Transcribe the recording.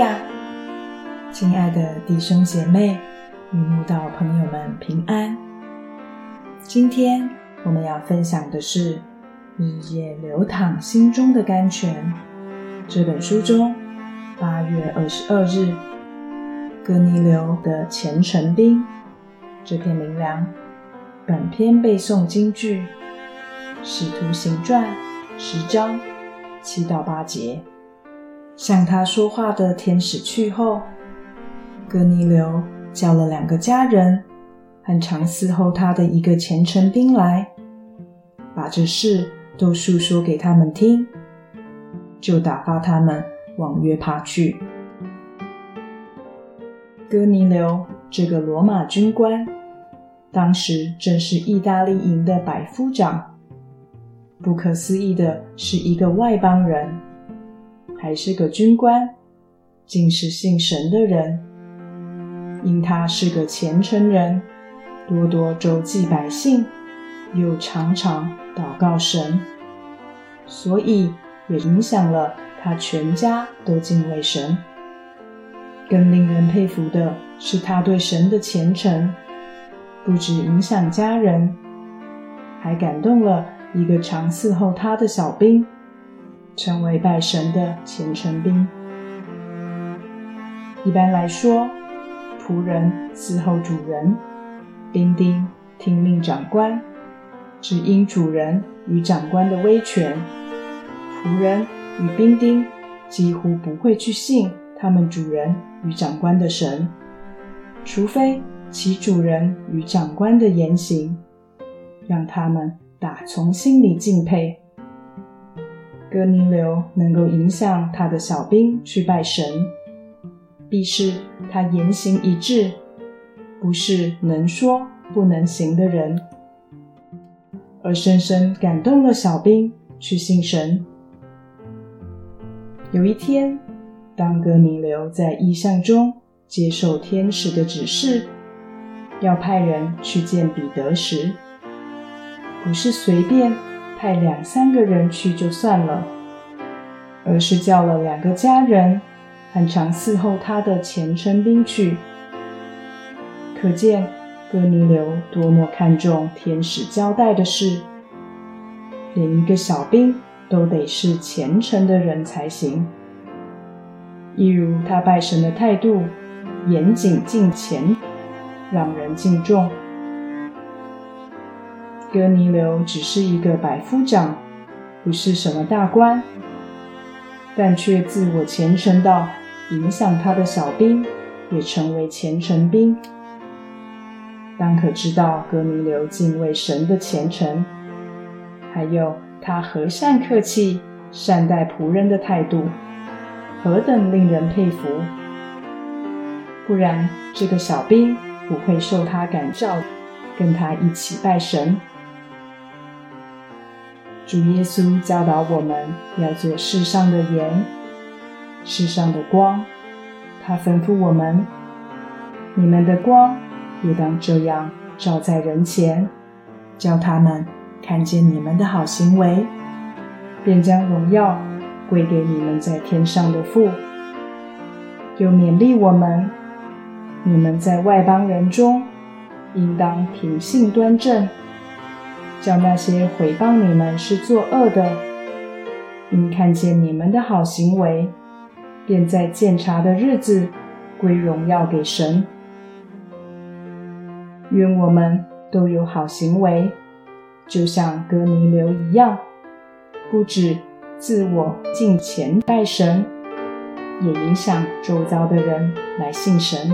哈利路亚！亲爱的弟兄姐妹与慕道朋友们平安。今天我们要分享的是《日夜流淌心中的甘泉》这本书中八月二十二日哥尼流的虔诚兵这篇灵粮。本篇背诵京剧《使徒行传》十章七到八节。向他说话的天使去后，哥尼流叫了两个家人很常伺候他的一个虔诚兵来，把这事都述说给他们听，就打发他们往约帕去。哥尼流这个罗马军官，当时正是意大利营的百夫长。不可思议的是，一个外邦人。还是个军官，竟是信神的人。因他是个虔诚人，多多周济百姓，又常常祷告神，所以也影响了他全家都敬畏神。更令人佩服的是，他对神的虔诚，不止影响家人，还感动了一个常伺候他的小兵。成为拜神的虔诚兵。一般来说，仆人伺候主人，兵丁听命长官，只因主人与长官的威权，仆人与兵丁几乎不会去信他们主人与长官的神，除非其主人与长官的言行让他们打从心里敬佩。哥尼流能够影响他的小兵去拜神，必是他言行一致，不是能说不能行的人，而深深感动了小兵去信神。有一天，当哥尼流在异象中接受天使的指示，要派人去见彼得时，不是随便。派两三个人去就算了，而是叫了两个家人，很常伺候他的虔诚兵去。可见哥尼流多么看重天使交代的事，连一个小兵都得是虔诚的人才行。一如他拜神的态度，严谨敬虔，让人敬重。哥尼流只是一个百夫长，不是什么大官，但却自我虔诚到影响他的小兵也成为虔诚兵。当可知道哥尼流敬畏神的虔诚，还有他和善客气、善待仆人的态度，何等令人佩服！不然，这个小兵不会受他感召，跟他一起拜神。主耶稣教导我们要做世上的盐，世上的光。他吩咐我们：你们的光也当这样照在人前，叫他们看见你们的好行为，便将荣耀归给你们在天上的父。又勉励我们：你们在外邦人中，应当品性端正。叫那些诽谤你们是作恶的，因看见你们的好行为，便在检查的日子归荣耀给神。愿我们都有好行为，就像哥尼流一样，不止自我敬虔拜神，也影响周遭的人来信神。